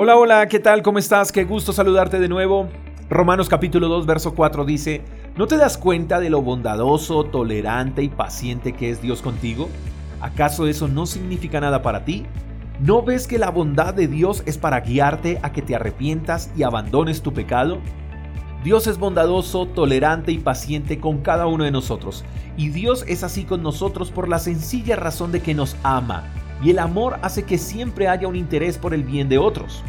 Hola, hola, ¿qué tal? ¿Cómo estás? Qué gusto saludarte de nuevo. Romanos capítulo 2, verso 4 dice, ¿no te das cuenta de lo bondadoso, tolerante y paciente que es Dios contigo? ¿Acaso eso no significa nada para ti? ¿No ves que la bondad de Dios es para guiarte a que te arrepientas y abandones tu pecado? Dios es bondadoso, tolerante y paciente con cada uno de nosotros. Y Dios es así con nosotros por la sencilla razón de que nos ama y el amor hace que siempre haya un interés por el bien de otros.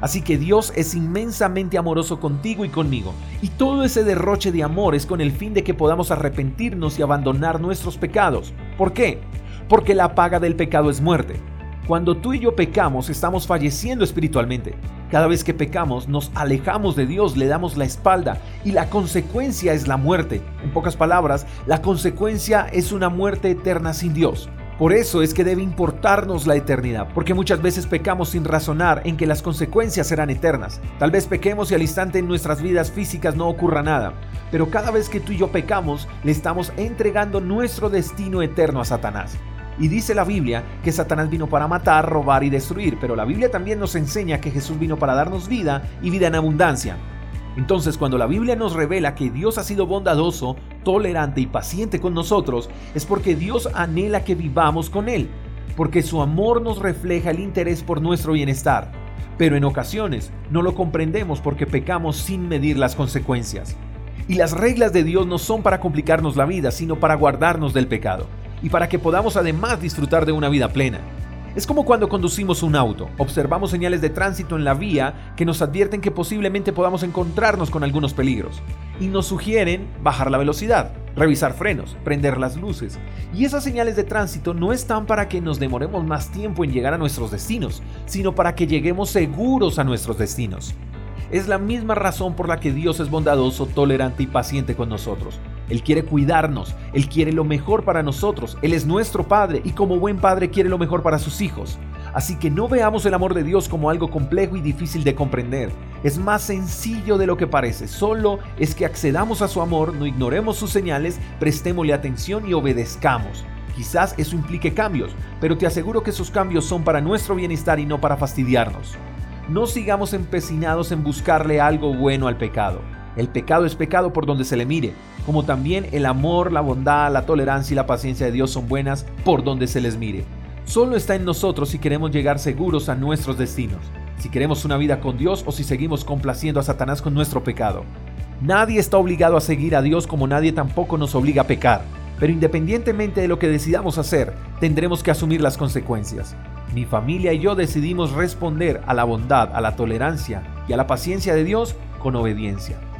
Así que Dios es inmensamente amoroso contigo y conmigo, y todo ese derroche de amor es con el fin de que podamos arrepentirnos y abandonar nuestros pecados. ¿Por qué? Porque la paga del pecado es muerte. Cuando tú y yo pecamos, estamos falleciendo espiritualmente. Cada vez que pecamos, nos alejamos de Dios, le damos la espalda y la consecuencia es la muerte. En pocas palabras, la consecuencia es una muerte eterna sin Dios. Por eso es que debe importarnos la eternidad, porque muchas veces pecamos sin razonar en que las consecuencias serán eternas. Tal vez pequemos y al instante en nuestras vidas físicas no ocurra nada, pero cada vez que tú y yo pecamos, le estamos entregando nuestro destino eterno a Satanás. Y dice la Biblia que Satanás vino para matar, robar y destruir, pero la Biblia también nos enseña que Jesús vino para darnos vida y vida en abundancia. Entonces, cuando la Biblia nos revela que Dios ha sido bondadoso, tolerante y paciente con nosotros, es porque Dios anhela que vivamos con Él, porque su amor nos refleja el interés por nuestro bienestar. Pero en ocasiones no lo comprendemos porque pecamos sin medir las consecuencias. Y las reglas de Dios no son para complicarnos la vida, sino para guardarnos del pecado, y para que podamos además disfrutar de una vida plena. Es como cuando conducimos un auto, observamos señales de tránsito en la vía que nos advierten que posiblemente podamos encontrarnos con algunos peligros y nos sugieren bajar la velocidad, revisar frenos, prender las luces. Y esas señales de tránsito no están para que nos demoremos más tiempo en llegar a nuestros destinos, sino para que lleguemos seguros a nuestros destinos. Es la misma razón por la que Dios es bondadoso, tolerante y paciente con nosotros. Él quiere cuidarnos, Él quiere lo mejor para nosotros, Él es nuestro Padre y como buen Padre quiere lo mejor para sus hijos. Así que no veamos el amor de Dios como algo complejo y difícil de comprender. Es más sencillo de lo que parece, solo es que accedamos a su amor, no ignoremos sus señales, prestémosle atención y obedezcamos. Quizás eso implique cambios, pero te aseguro que esos cambios son para nuestro bienestar y no para fastidiarnos. No sigamos empecinados en buscarle algo bueno al pecado. El pecado es pecado por donde se le mire, como también el amor, la bondad, la tolerancia y la paciencia de Dios son buenas por donde se les mire. Solo está en nosotros si queremos llegar seguros a nuestros destinos, si queremos una vida con Dios o si seguimos complaciendo a Satanás con nuestro pecado. Nadie está obligado a seguir a Dios como nadie tampoco nos obliga a pecar, pero independientemente de lo que decidamos hacer, tendremos que asumir las consecuencias. Mi familia y yo decidimos responder a la bondad, a la tolerancia y a la paciencia de Dios con obediencia.